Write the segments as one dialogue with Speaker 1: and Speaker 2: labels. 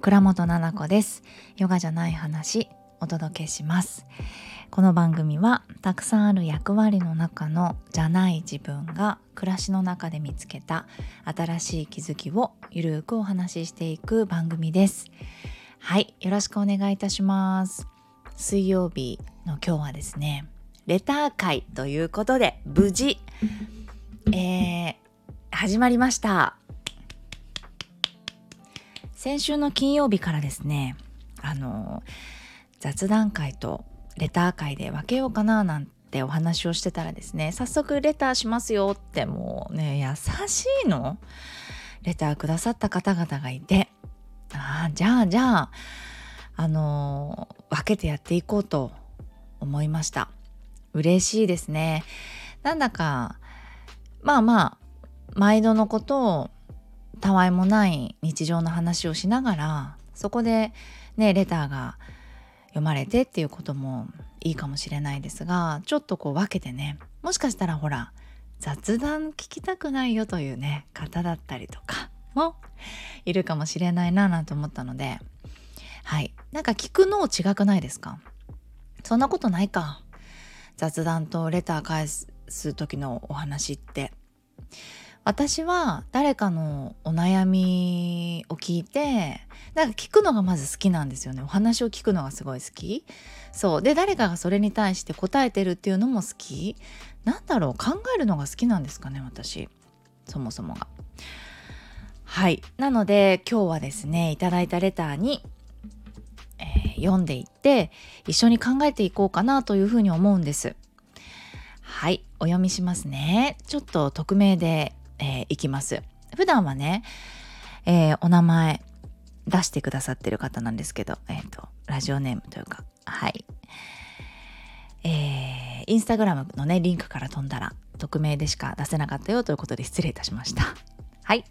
Speaker 1: 倉本々子です。ヨガじゃない話お届けします。この番組はたくさんある役割の中のじゃない自分が暮らしの中で見つけた新しい気づきをゆるくお話ししていく番組です。はいよろしくお願いいたします。水曜日の今日はですねレター会ということで無事、えー、始まりました。先週の金曜日からですねあの雑談会とレター会で分けようかななんてお話をしてたらですね早速レターしますよってもうね優しいのレターくださった方々がいてああじゃあじゃああの分けてやっていこうと思いました。嬉しいですね。なんだかまあまあ毎度のことをたわいもない日常の話をしながらそこでねレターが読まれてっていうこともいいかもしれないですがちょっとこう分けてねもしかしたらほら雑談聞きたくないよというね方だったりとかもいるかもしれないななんて思ったのではい。なんか聞くのを違くないですか？そんなことないか。雑談とレター返す時のお話って。私は誰かのお悩みを聞いてなんか聞くのがまず好きなんですよね。お話を聞くのがすごい好き。そう。で誰かがそれに対して答えてるっていうのも好き。なんだろう。考えるのが好きなんですかね私。そもそもが。はい。なので今日はですねいただいたレターに、えー、読んでいって一緒に考えていこうかなというふうに思うんです。はい。お読みしますね。ちょっと匿名でえー、いきます。普段はね、えー、お名前出してくださってる方なんですけど、えっ、ー、と、ラジオネームというか、はい。えー、インスタグラムのね、リンクから飛んだら、匿名でしか出せなかったよということで失礼いたしました。はい。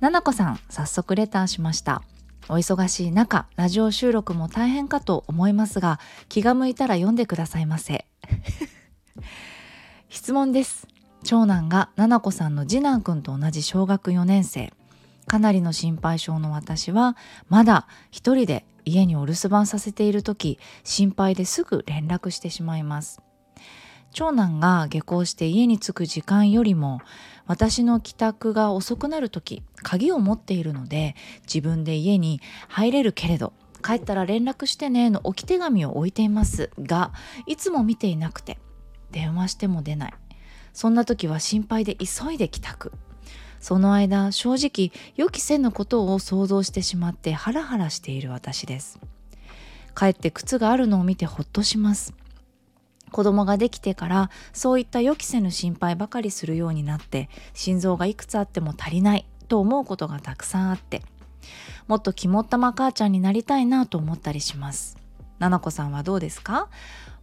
Speaker 1: ななこさん、早速レターしました。お忙しい中、ラジオ収録も大変かと思いますが、気が向いたら読んでくださいませ。質問です。長男が奈々子さんの次男くんと同じ小学4年生。かなりの心配性の私はまだ一人で家にお留守番させている時心配ですぐ連絡してしまいます。長男が下校して家に着く時間よりも私の帰宅が遅くなる時鍵を持っているので自分で家に入れるけれど帰ったら連絡してねの置き手紙を置いていますがいつも見ていなくて電話しても出ない。そんな時は心配で急いで帰宅。その間正直予期せぬことを想像してしまってハラハラしている私です。帰って靴があるのを見てほっとします。子供ができてからそういった予期せぬ心配ばかりするようになって心臓がいくつあっても足りないと思うことがたくさんあってもっと肝っ玉母ちゃんになりたいなと思ったりします。ななこさんはどうですか？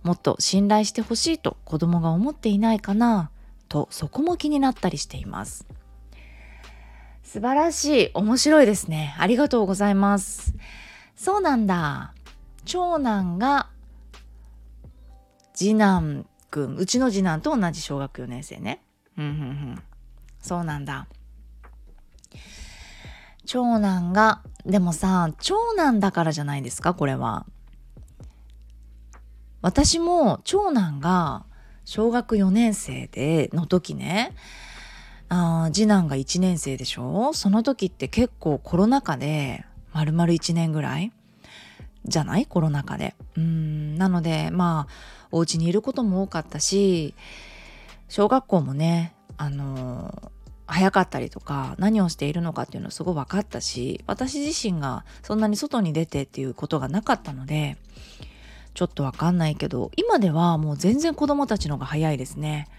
Speaker 1: もっと信頼してほしいと子供が思っていないかな？とそこも気になったりしています。素晴らしい。面白いですね。ありがとうございます。そうなんだ。長男が次男くんうちの次男と同じ小学4年生ね。うんうんうん。そうなんだ。長男がでもさ長男だからじゃないですかこれは。私も長男が小学4年生での時ね。あ次男が1年生でしょ？その時って結構コロナ禍で丸々1年ぐらいじゃない？コロナ禍で。うんなのでまあお家にいることも多かったし小学校もねあの早かったりとか何をしているのかっていうのすごい分かったし私自身がそんなに外に出てっていうことがなかったのでちょっとわかんないけど今ではもう全然子供たちのが早いですね。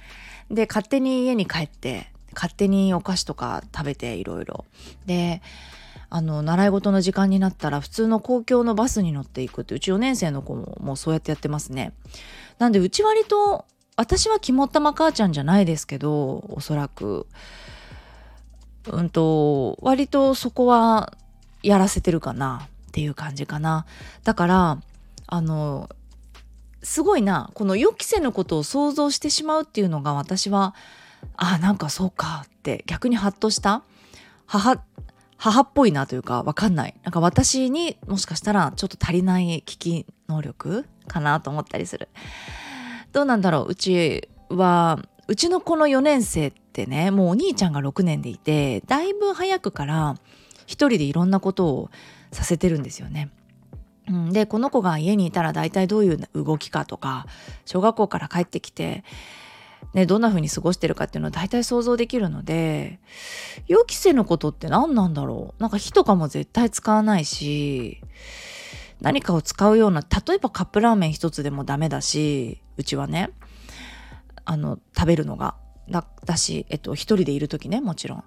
Speaker 1: で勝手に家に帰って勝手にお菓子とか食べていろいろ。であの習い事の時間になったら普通の公共のバスに乗っていくってうち4年生の子ももうそうやってやってますね。なんでうち割と私は肝っ玉母ちゃんじゃないですけどおそらくうんと割とそこはやらせてるかなっていう感じかな。だからあのすごいなこの予期せぬことを想像してしまうっていうのが私はあなんかそうかって逆にハッとした母母っぽいなというかわかんないなんか私にもしかしたらちょっと足りない聞き能力かなと思ったりするどうなんだろううちはうちの子の4年生ってねもうお兄ちゃんが6年でいてだいぶ早くから一人でいろんなことをさせてるんですよね。うん、でこの子が家にいたら大体どういう動きかとか小学校から帰ってきて、ね、どんな風に過ごしてるかっていうのは大体想像できるので予期せぬことって何なんだろう。なんか火とかも絶対使わないし何かを使うような例えばカップラーメン一つでもダメだしうちはねあの食べるのがだだし、えっと、一人でいる時ねもちろん。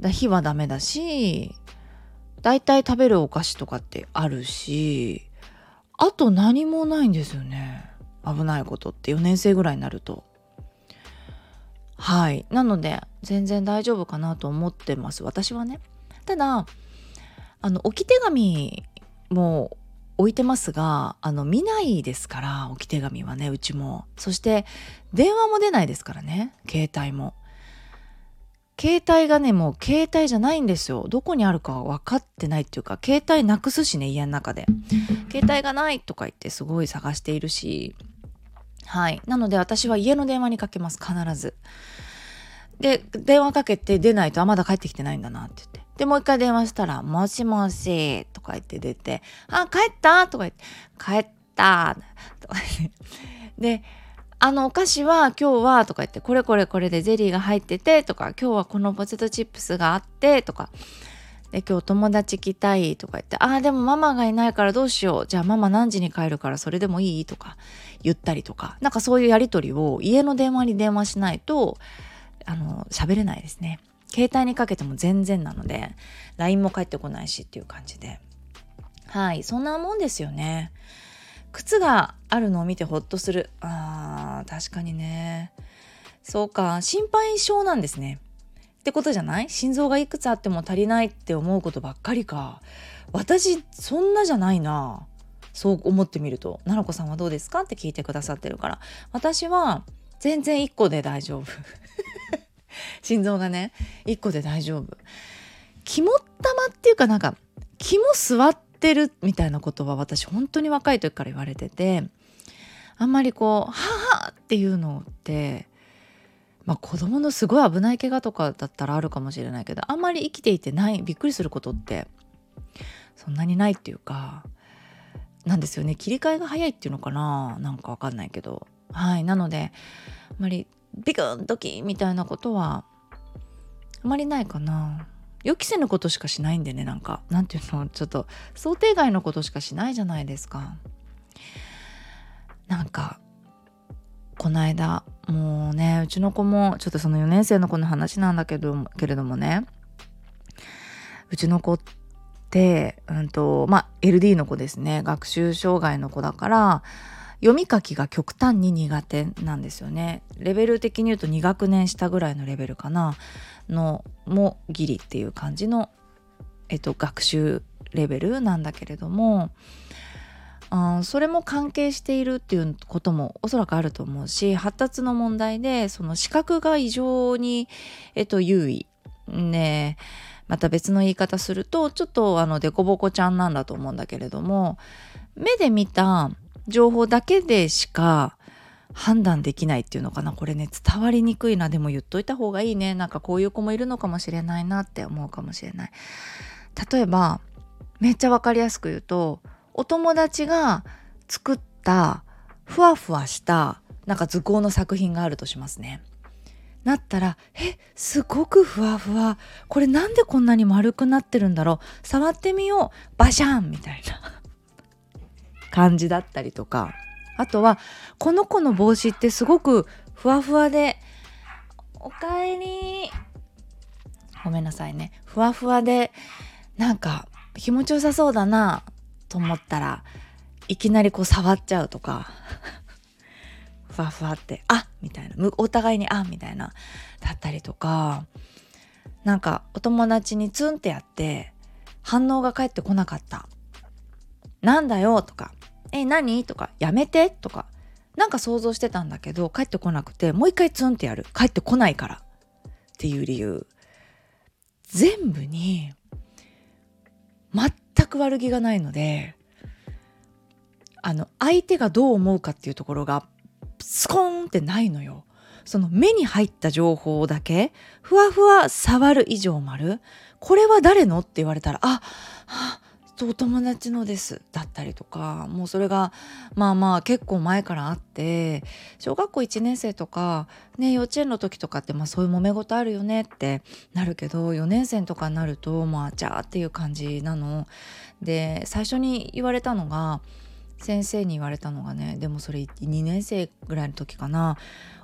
Speaker 1: だ火はダメだし大体食べるお菓子とかってあるしあと何もないんですよね。危ないことって4年生ぐらいになると。はい。なので全然大丈夫かなと思ってます。私はね。ただあの置き手紙も置いてますがあの見ないですから置き手紙はねうちも。そして電話も出ないですからね。携帯も。携帯がねもう携帯じゃないんですよ。どこにあるか分かってないっていうか携帯なくすしね家の中で。携帯がないとか言ってすごい探しているし。はい。なので私は家の電話にかけます必ず。で電話かけて出ないとあまだ帰ってきてないんだなって言って。でもう一回電話したら「もしもし」とか言って出て「あ帰った?」とか言って「帰った」とか言って。であのお菓子は今日はとか言ってこれこれこれでゼリーが入っててとか今日はこのポテトチップスがあってとか。で今日友達来たいとか言ってああでもママがいないからどうしよう。じゃあママ何時に帰るからそれでもいいとか言ったりとか。なんかそういうやり取りを家の電話に電話しないとあの喋れないですね。携帯にかけても全然なので LINE も返ってこないしっていう感じで。はいそんなもんですよね。靴があるのを見てほっとする。あー確かにね。そうか。心配性なんですね。ってことじゃない？心臓がいくつあっても足りないって思うことばっかりか。私そんなじゃないな。そう思ってみると。奈々子さんはどうですか？って聞いてくださってるから。私は全然1個で大丈夫。心臓がね1個で大丈夫。肝っ玉っていうかなんか肝座っってるみたいなことは私本当に若い時から言われててあんまりこう「ははっていうのってまあ子供のすごい危ない怪我とかだったらあるかもしれないけどあんまり生きていてないびっくりすることってそんなにないっていうかなんですよね。切り替えが早いっていうのかななんかわかんないけど。はい。なのであんまりビクンドキみたいなことはあまりないかな。予期せぬことしかしないんでねなんか。なんていうのちょっと想定外のことしかしないじゃないですか。なんかこの間もうねうちの子もちょっとその4年生の子の話なんだけどけれどもねうちの子ってうんとまあ LD の子ですね。学習障害の子だから読み書きが極端に苦手なんですよね。レベル的に言うと2学年下ぐらいのレベルかな。のもギリっていう感じの、えっと、学習レベルなんだけれどもあそれも関係しているっていうこともおそらくあると思うし発達の問題でその視覚が異常に、えっと、優位。ねまた別の言い方するとちょっとあのデコボコちゃんなんだと思うんだけれども目で見た情報だけでしか判断できないっていうのかな。これね伝わりにくいな。でも言っといた方がいいね。なんかこういう子もいるのかもしれないなって思うかもしれない。例えばめっちゃ分かりやすく言うとお友達が作ったふわふわしたなんか図工の作品があるとしますね。なったらえすごくふわふわ。これなんでこんなに丸くなってるんだろう。触ってみよう。バシャンみたいな。感じだったりとか。あとはこの子の帽子ってすごくふわふわでおかえり。ごめんなさいね。ふわふわでなんか気持ちよさそうだなと思ったらいきなりこう触っちゃうとか。ふわふわってあみたいな。お互いにあみたいな。だったりとか。なんかお友達にツンってやって反応が返ってこなかった。なんだよとかえ何？とかやめて？とかなんか想像してたんだけど帰ってこなくてもう一回ツンってやる。帰ってこないから。っていう理由。全部に全く悪気がないのであの相手がどう思うかっていうところがスコーンってないのよ。その目に入った情報だけふわふわ触る以上丸これは誰の？って言われたらああとお友達のですだったりとかもうそれがまあまあ結構前からあって小学校1年生とかね幼稚園の時とかってまあそういう揉め事あるよねってなるけど4年生とかになるとまあじゃあっていう感じなの。で最初に言われたのが先生に言われたのがねでもそれ2年生ぐらいの時かな。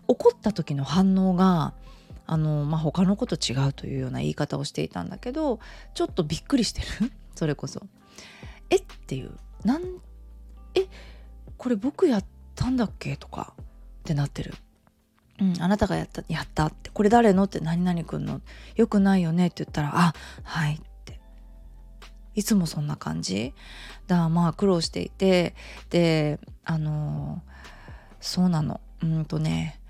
Speaker 1: 怒った時の反応があの、まあ、他の子と違うというような言い方をしていたんだけどちょっとびっくりしてる。それこそ。えっていうなんえこれ僕やったんだっけとかってなってる。うん、あなたがやったやったって。これ誰のって何々くんの。よくないよね。って言ったらあはいって。いつもそんな感じ。だからまあ苦労していてであのそうなの。うんとね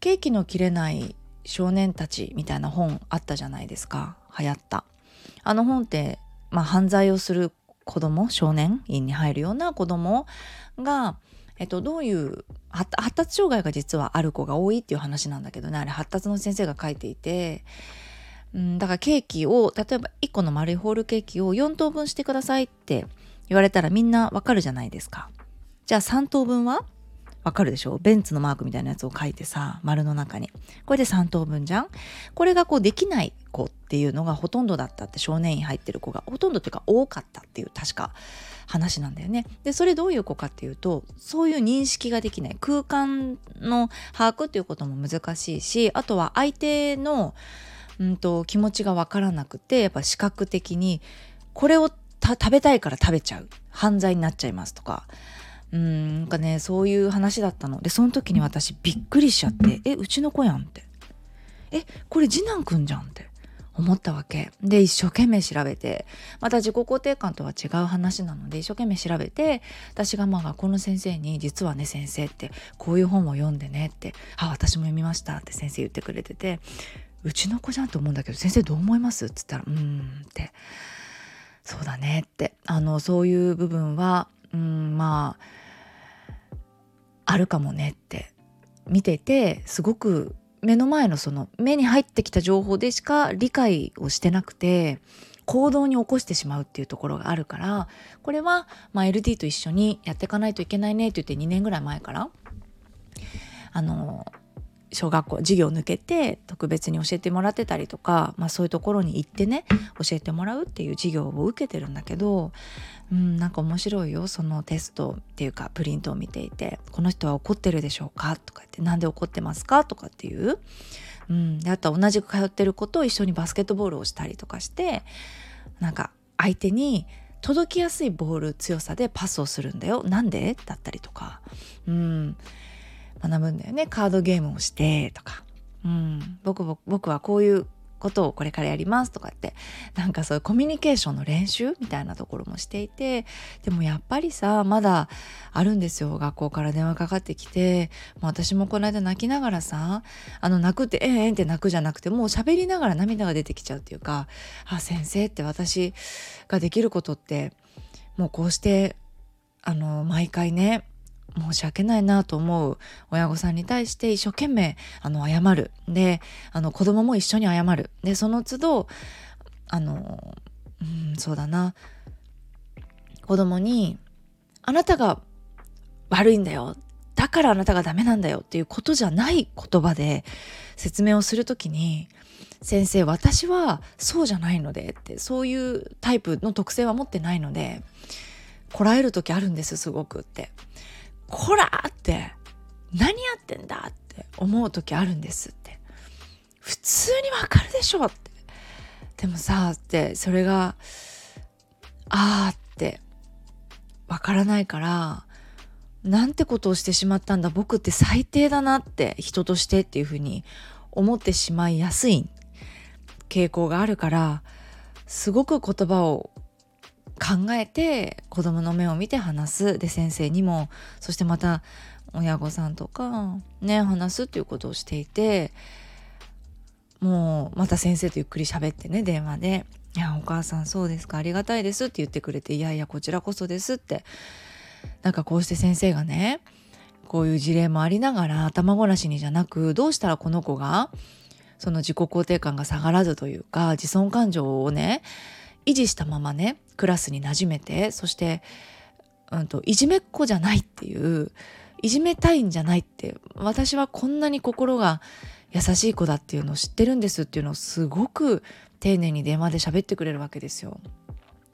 Speaker 1: ケーキの切れない少年たちみたいな本あったじゃないですか。流行った。あの本ってまあ犯罪をする子供少年院に入るような子供がえっと、どういう発達障害が実はある子が多いっていう話なんだけどねあれ発達の先生が書いていて、うん、だからケーキを例えば1個の丸いホールケーキを4等分してくださいって言われたらみんなわかるじゃないですか。じゃあ3等分はわかるでしょ？ベンツのマークみたいなやつを書いてさ丸の中に。これで3等分じゃん？これがこうできない子っていうのがほとんどだったって少年院入ってる子がほとんどっていうか多かったっていう確か話なんだよね。でそれどういう子かっていうとそういう認識ができない。空間の把握っていうことも難しいしあとは相手の、うんと、気持ちが分からなくてやっぱ視覚的にこれを食べたいから食べちゃう。犯罪になっちゃいますとか。うんなんかねそういう話だったの。でその時に私びっくりしちゃって「えうちの子やん」って「えこれ次男くんじゃん」って思ったわけ。で一生懸命調べてまた自己肯定感とは違う話なので一生懸命調べて私がまあ学校の先生に「実はね先生ってこういう本を読んでね」って「あ私も読みました」って先生言ってくれてて「うちの子じゃんと思うんだけど先生どう思います?」っつったら「うん」って「そうだね」って。あのそういう部分はうんまああるかもねって見ててすごく目の前のその目に入ってきた情報でしか理解をしてなくて行動に起こしてしまうっていうところがあるからこれは、まあ、LD と一緒にやっていかないといけないねって言って2年ぐらい前からあの小学校授業抜けて特別に教えてもらってたりとか、まあ、そういうところに行ってね教えてもらうっていう授業を受けてるんだけど、うん、なんか面白いよそのテストっていうかプリントを見ていて「この人は怒ってるでしょうか?」とか言って「なんで怒ってますか?」とかっていう、うん、であとは同じく通ってる子と一緒にバスケットボールをしたりとかしてなんか相手に届きやすいボール強さでパスをするんだよなんで？だったりとか、うん、学ぶんだよね。カードゲームをしてとか、うん、僕僕はこういうことをこれからやりますとかって。なんかそういうコミュニケーションの練習みたいなところもしていて。でもやっぱりさまだあるんですよ。学校から電話かかってきて。もう私もこの間泣きながらさあの泣くってえんえー、って泣くじゃなくてもう喋りながら涙が出てきちゃうっていうか。あ先生って私ができることってもうこうしてあの毎回ね申し訳ないなと思う親御さんに対して一生懸命あの謝る。であの子供も一緒に謝る。でその都度あのうんそうだな。子供に「あなたが悪いんだよ」だからあなたがダメなんだよ。っていうことじゃない言葉で説明をするときに先生私はそうじゃないので。ってそういうタイプの特性は持ってないのでこらえる時あるんですすごくって。こらって何やってんだって思う時あるんですって。普通にわかるでしょって。でもさってそれがあーってわからないからなんてことをしてしまったんだ僕って最低だなって人としてっていうふうに思ってしまいやすい傾向があるからすごく言葉を考えて子供の目を見て話す。で先生にもそしてまた親御さんとかね話すっていうことをしていてもうまた先生とゆっくり喋ってね電話でいやお母さんそうですかありがたいですって言ってくれていやいやこちらこそですって。なんかこうして先生がねこういう事例もありながら頭ごなしにじゃなくどうしたらこの子がその自己肯定感が下がらずというか自尊感情をね維持したままねクラスに馴染めてそして、うんと、いじめっ子じゃないっていういじめたいんじゃないって私はこんなに心が優しい子だっていうのを知ってるんですっていうのをすごく丁寧に電話で喋ってくれるわけですよ。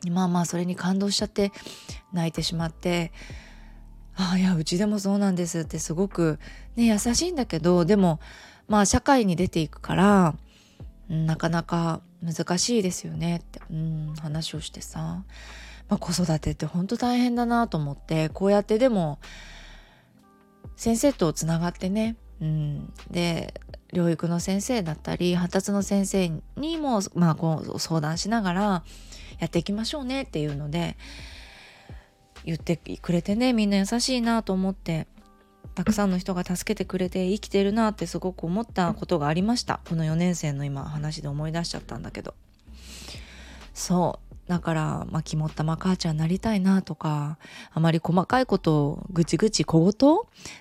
Speaker 1: まあまあそれに感動しちゃって泣いてしまってああいやうちでもそうなんですってすごくね優しいんだけどでもまあ社会に出ていくからなかなか難しいですよねって、うん、話をしてさ、まあ、子育てって本当大変だなと思ってこうやってでも先生とつながってね、うん、で療育の先生だったり発達の先生にも、まあ、こう相談しながらやっていきましょうねっていうので言ってくれてねみんな優しいなと思って。たくさんの人が助けてくれて生きてるなってすごく思ったことがありました。この4年生の今話で思い出しちゃったんだけど。そう。だからまあ肝っ玉母ちゃんなりたいなとかあまり細かいことをぐちぐち小言？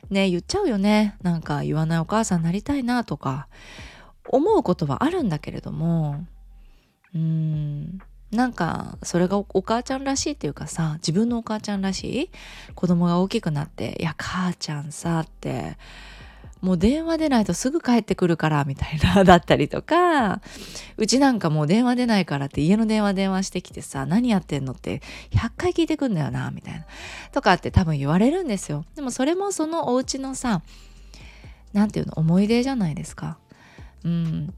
Speaker 1: ね言っちゃうよね。なんか言わないお母さんなりたいなとか思うことはあるんだけれども。うーん。なんかそれがお母ちゃんらしいっていうかさ自分のお母ちゃんらしい子供が大きくなって「いや母ちゃんさ」ってもう電話出ないとすぐ帰ってくるからみたいな だったりとかうちなんかもう電話出ないからって家の電話電話してきてさ何やってんのって100回聞いてくんだよなみたいなとかって多分言われるんですよ。でもそれもそのお家のさ何て言うの思い出じゃないですか。うん。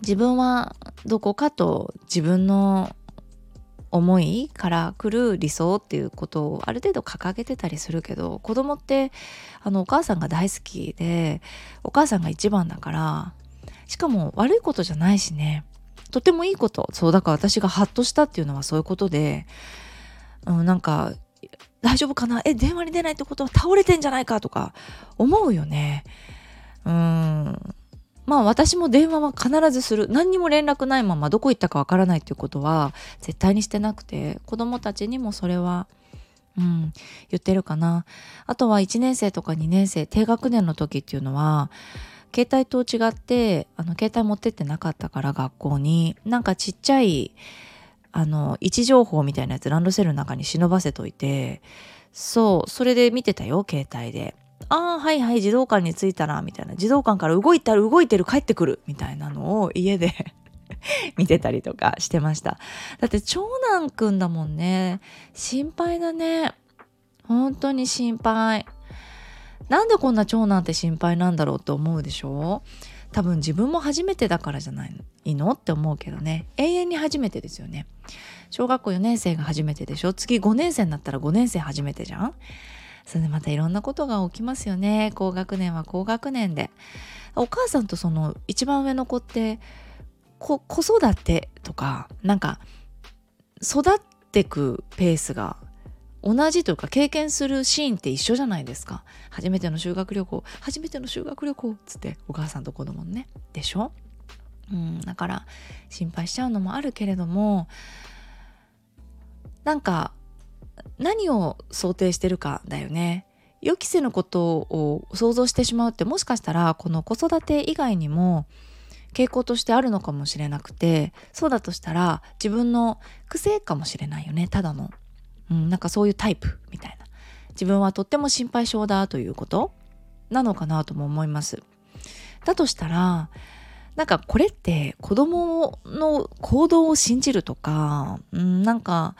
Speaker 1: 自分はどこかと自分の思いから来る理想っていうことをある程度掲げてたりするけど子供ってあのお母さんが大好きでお母さんが一番だからしかも悪いことじゃないしね。とてもいいことそうだから私がハッとしたっていうのはそういうことで、うん、なんか大丈夫かな？え電話に出ないってことは倒れてんじゃないか？とか思うよね。うん。まあ私も電話は必ずする何にも連絡ないままどこ行ったかわからないっていうことは絶対にしてなくて子供たちにもそれはうん、言ってるかな。あとは1年生とか2年生、低学年の時っていうのは、携帯と違って、あの、携帯持ってってなかったから学校に、なんかちっちゃい、あの、位置情報みたいなやつランドセルの中に忍ばせといて、そう、それで見てたよ、携帯で。ああはいはい児童館に着いたなみたいな。児童館から動いたら動いてる帰ってくるみたいなのを家で 見てたりとかしてました。だって長男くんだもんね。心配だね。本当に心配。なんでこんな長男って心配なんだろうと思うでしょ？多分自分も初めてだからじゃないの？って思うけどね。永遠に初めてですよね。小学校4年生が初めてでしょ？次5年生になったら5年生初めてじゃん？それでまたいろんなことが起きますよね。高学年は高学年で。お母さんとその一番上の子って子育てとかなんか育ってくペースが同じというか経験するシーンって一緒じゃないですか。初めての修学旅行初めての修学旅行っつってお母さんと子供ね。でしょ？うんだから心配しちゃうのもあるけれどもなんか何を想定してるかだよね。予期せぬことを想像してしまうってもしかしたらこの子育て以外にも傾向としてあるのかもしれなくてそうだとしたら自分の癖かもしれないよねただの、うん、なんかそういうタイプみたいな。自分はとっても心配性だということ。なのかなとも思います。だとしたらなんかこれって子供の行動を信じるとか、うん、なんか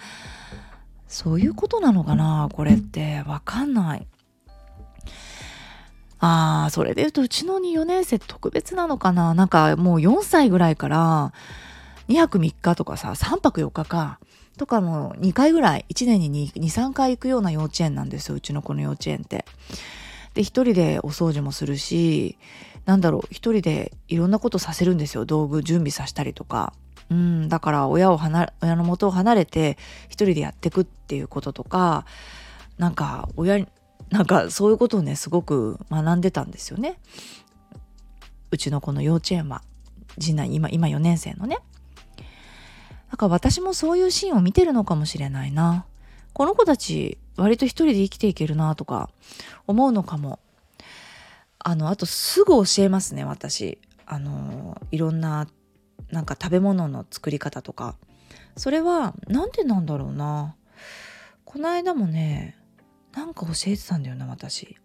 Speaker 1: そういうことなのかなこれってわかんない。ああ、それで言うとうちの2、4年生特別なのかななんかもう4歳ぐらいから2泊3日とかさ、3泊4日か。とかも2回ぐらい、1年に2、2 3回行くような幼稚園なんですよ、うちの子の幼稚園って。で、一人でお掃除もするし、なんだろう、一人でいろんなことさせるんですよ。道具準備させたりとか。うん、だから親を離親の元を離れて一人でやっていくっていうこととかなんか親なんかそういうことをねすごく学んでたんですよね。うちのこの幼稚園は次男今今4年生のね。だから私もそういうシーンを見てるのかもしれないな。この子たち割と一人で生きていけるなとか思うのかも。あの、あとすぐ教えますね、私。あの、いろんななんか食べ物の作り方とか。それは何でなんだろうな。この間もね、なんか教えてたんだよな、私。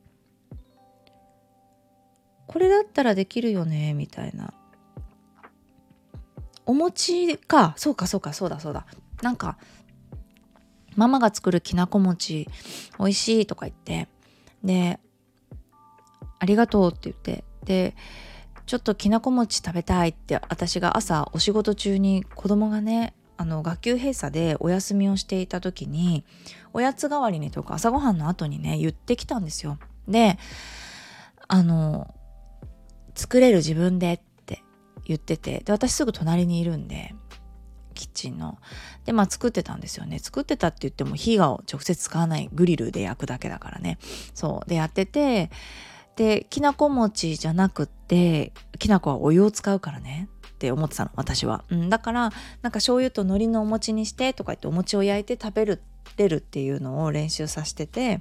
Speaker 1: これだったらできるよね、みたいな。お餅かそうかそうかそうだそうだなんかママが作るきなこ餅美味しいとか言ってでありがとうって言ってでちょっときなこ餅食べたいって私が朝お仕事中に子供がねあの学級閉鎖でお休みをしていた時におやつ代わりにとか朝ごはんの後にね言ってきたんですよ。であの作れる自分でって言っててで私すぐ隣にいるんでキッチンの。でまあ作ってたんですよね。作ってたって言っても火が直接使わないグリルで焼くだけだからね。そう。でやっててできなこ餅じゃなくってきなこはお湯を使うからね。って思ってたの私は、うん、だからなんか醤油と海苔のお餅にしてとか言ってお餅を焼いて食べる出るっていうのを練習させてて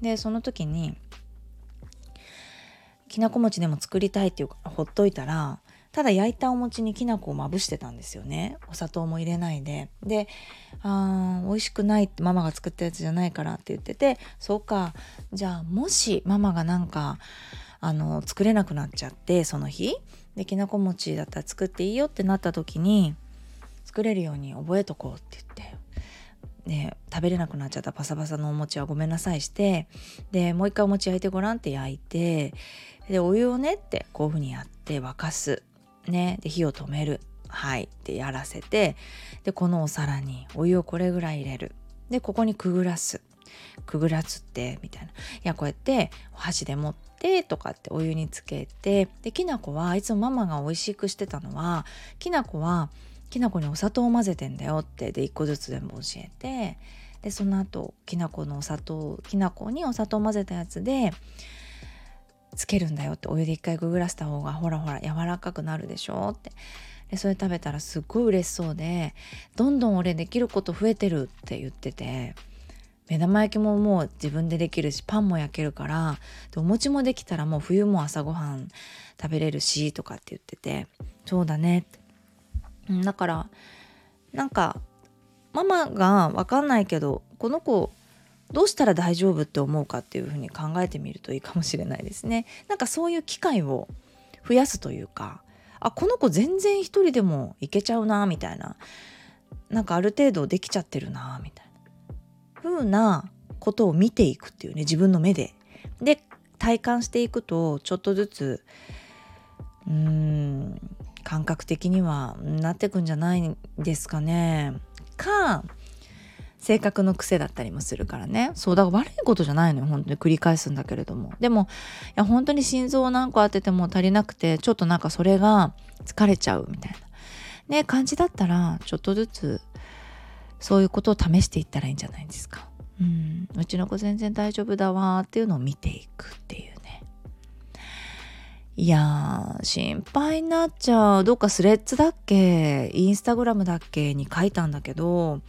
Speaker 1: でその時にきなこ餅でも作りたいっていうかほっといたらただ焼いたお餅にきな粉をまぶしてたんですよね。お砂糖も入れないで。であー美味しくないってママが作ったやつじゃないからって言っててそうか。じゃあもしママがなんかあの作れなくなっちゃってその日。できなこ餅だったら作っていいよってなった時に作れるように覚えとこうって言って。ね、食べれなくなっちゃった。パサパサのお餅はごめんなさいして。でもう一回お餅焼いてごらんって焼いて。でお湯をねってこういうふうにやって沸かす。ねで火を止める。はい。ってやらせてでこのお皿にお湯をこれぐらい入れる。でここにくぐらす。くぐらすってみたいな。いやこうやってお箸で持ってとかってお湯につけてできな粉はいつもママが美味しくしてたのはきな粉はきな粉にお砂糖を混ぜてんだよってで1個ずつ全部教えてでその後きな粉のお砂糖きな粉にお砂糖を混ぜたやつでつけるんだよってお湯で一回くぐらせた方がほらほら柔らかくなるでしょって。でそれ食べたらすっごい嬉しそうでどんどん俺できること増えてるって言ってて。目玉焼きももう自分でできるしパンも焼けるからでお餅もできたらもう冬も朝ごはん食べれるしとかって言ってて。そうだねって、だからなんかママが分かんないけどこの子どうしたら大丈夫って思うかっていうふうに考えてみるといいかもしれないですね。なんかそういう機会を増やすというかあこの子全然一人でもいけちゃうなみたいななんかある程度できちゃってるなみたいな風なことを見ていくっていうね自分の目で。で体感していくとちょっとずつうーん感覚的にはなってくんじゃないですかね。か性格の癖だったりもするからね。そうだから悪いことじゃないのよ本当に繰り返すんだけれども。でもいや本当に心臓を何個当てても足りなくてちょっとなんかそれが疲れちゃうみたいな。ね感じだったらちょっとずつそういうことを試していったらいいんじゃないですか。うん。うちの子全然大丈夫だわっていうのを見ていくっていうね。いやー心配になっちゃう。どっかスレッズだっけ？インスタグラムだっけ？に書いたんだけど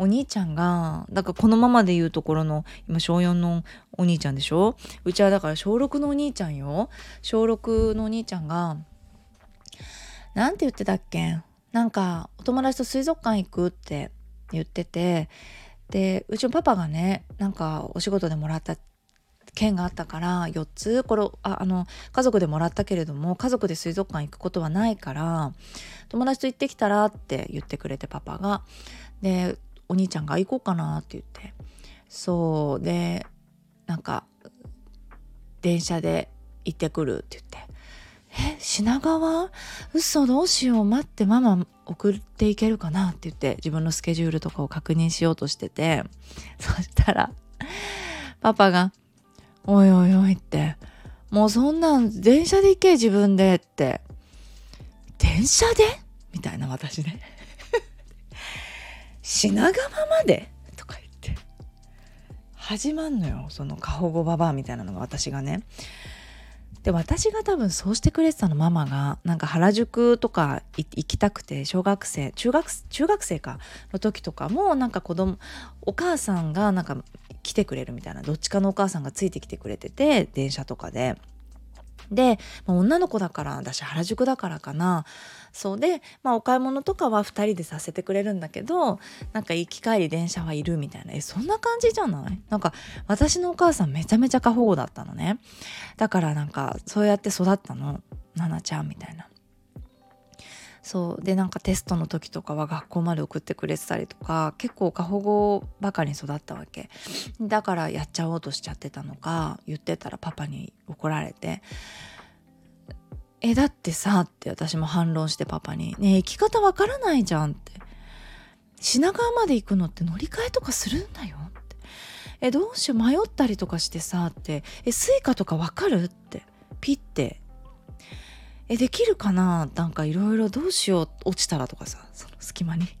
Speaker 1: お兄ちゃんがだからこのままで言うところの今小4のお兄ちゃんでしょ？うちはだから小6のお兄ちゃんよ。小6のお兄ちゃんがなんて言ってたっけ？なんかお友達と水族館行くって言ってて。でうちのパパがねなんかお仕事でもらった券があったから4つこれああの家族でもらったけれども家族で水族館行くことはないから友達と行ってきたらって言ってくれてパパが。でお兄ちゃんが行こうかなって言って。そう。でなんか電車で行ってくるって言って「え品川？嘘どうしよう。待ってママ送っていけるかな」って言って。自分のスケジュールとかを確認しようとしてて。そしたらパパが「おいおいおい」って「もうそんなん電車で行け自分で」って「電車で?」みたいな私ね。品川まで？とか言って。始まんのよその過保護ババアみたいなのが私がね。で私が多分そうしてくれてたのママがなんか原宿とか行きたくて小学生中学中学生かの時とかもなんか子供お母さんがなんか来てくれるみたいなどっちかのお母さんがついてきてくれてて電車とかで。で、まあ、女の子だから私原宿だからかな。そうで、まあ、お買い物とかは2人でさせてくれるんだけどなんか行き帰り電車はいるみたいな。えそんな感じじゃない？なんか私のお母さんめちゃめちゃ過保護だったのね。だからなんかそうやって育ったの。奈々ちゃんみたいな。そう。でなんかテストの時とかは学校まで送ってくれてたりとか結構過保護ばかり育ったわけ。だからやっちゃおうとしちゃってたのか言ってたらパパに怒られて「えだってさ」って私も反論してパパに「ねえ行き方わからないじゃん」って「品川まで行くのって乗り換えとかするんだよ」って「えどうしよう迷ったりとかしてさ」って「えスイカとかわかる?」って。ピッて。えできるかな？なんかいろいろどうしよう。落ちたらとかさその隙間に。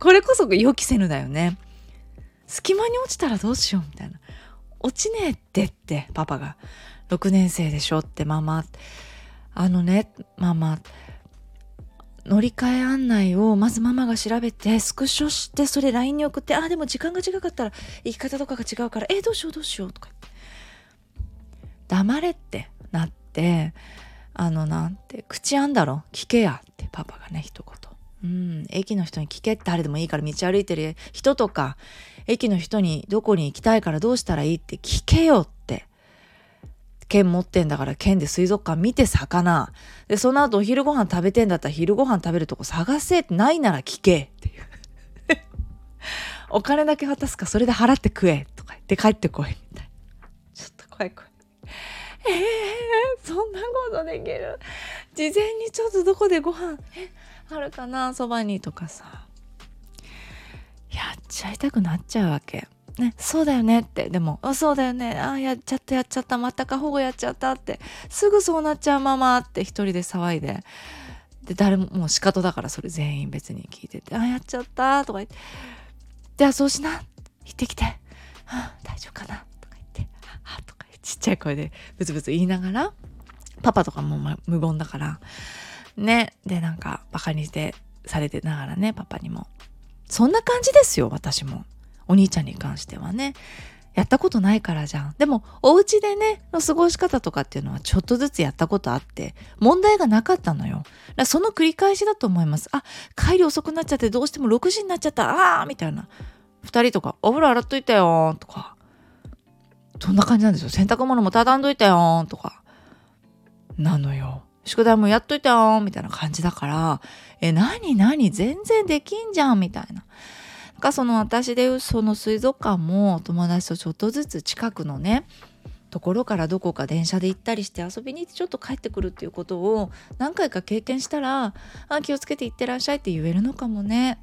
Speaker 1: これこそ予期せぬだよね。隙間に落ちたらどうしようみたいな。落ちねえってってパパが。6年生でしょってママ。あのねママ。乗り換え案内をまずママが調べてスクショしてそれ LINE に送ってあでも時間が違かったら行き方とかが違うからえどうしようどうしようとか黙れってなって。ってあのなんて口あんだろ？聞けやってパパがね一言。うん駅の人に聞けって誰でもいいから道歩いてる人とか駅の人にどこに行きたいからどうしたらいいって聞けよって券持ってんだから券で水族館見て魚。でその後お昼ご飯食べてんだったら昼ご飯食べるとこ探せってないなら聞けっていう。お金だけ渡すかそれで払って食えとか言って帰ってこいみたいな。ちょっと怖い怖い。えー、そんなことできる？事前にちょっとどこでご飯？えあるかな？そばにとかさ。やっちゃいたくなっちゃうわけ。ね、そうだよねって。でもあそうだよね。あやっちゃったやっちゃった。また過保護やっちゃったって。すぐそうなっちゃうままって。一人で騒いで。で誰ももう仕方だからそれ全員別に聞いてて。あやっちゃったとか言って。じゃあそうしな。行ってきて、はあ、大丈夫かな？とか言って。はあとかちっちゃい声でブツブツ言いながら。パパとかも無言だからねでなんかバカにしてされてながらねパパにもそんな感じですよ私もお兄ちゃんに関してはねやったことないからじゃん。でも、お家でね、の過ごし方とかっていうのはちょっとずつやったことあって、問題がなかったのよ。だその繰り返しだと思います。あ、帰り遅くなっちゃってどうしても6時になっちゃった。あーみたいな。2人とか、お風呂洗っといたよとか。そんな感じなんですよ。洗濯物も畳んどいたよとか。なのよ。宿題もやっといたよみたいな感じだから、え、なになに全然できんじゃんみたいな。なんかその私でいうその水族館も友達とちょっとずつ近くのねところからどこか電車で行ったりして遊びに行ってちょっと帰ってくるっていうことを何回か経験したらあ気をつけて行ってらっしゃいって言えるのかもね。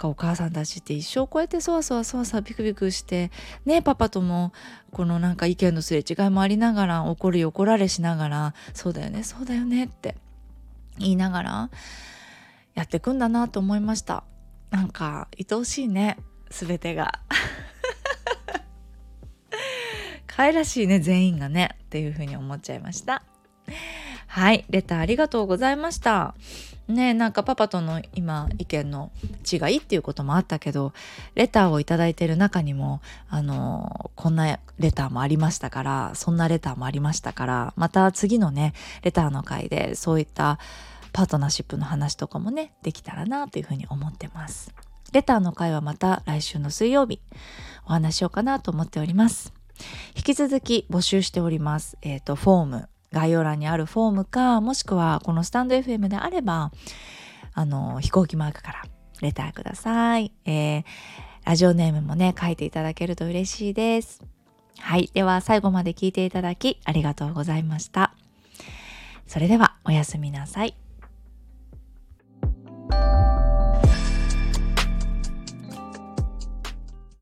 Speaker 1: かお母さんたちって一生こうやってそわそわそわそわビクビクしてねパパともこのなんか意見のすれ違いもありながら怒り怒られしながらそうだよねそうだよねって言いながらやってくんだなと思いました。なんか愛おしいね全てが。可愛らしいね全員がねっていうふうに思っちゃいました。はいレターありがとうございました。ねなんかパパとの今意見の違いっていうこともあったけどレターを頂いてる中にもあのこんなレターもありましたからそんなレターもありましたからまた次のねレターの回でそういったパートナーシップの話とかもねできたらなというふうに思ってます。レターの回はまた来週の水曜日お話しようかなと思っております。引き続き募集しておりますえっ、ー、とフォーム。概要欄にあるフォームか、もしくはこのスタンド FM であれば、あの、飛行機マークからレターください。えー、ラジオネームもね、書いていただけると嬉しいです。はい。では、最後まで聞いていただき、ありがとうございました。それでは、おやすみなさい。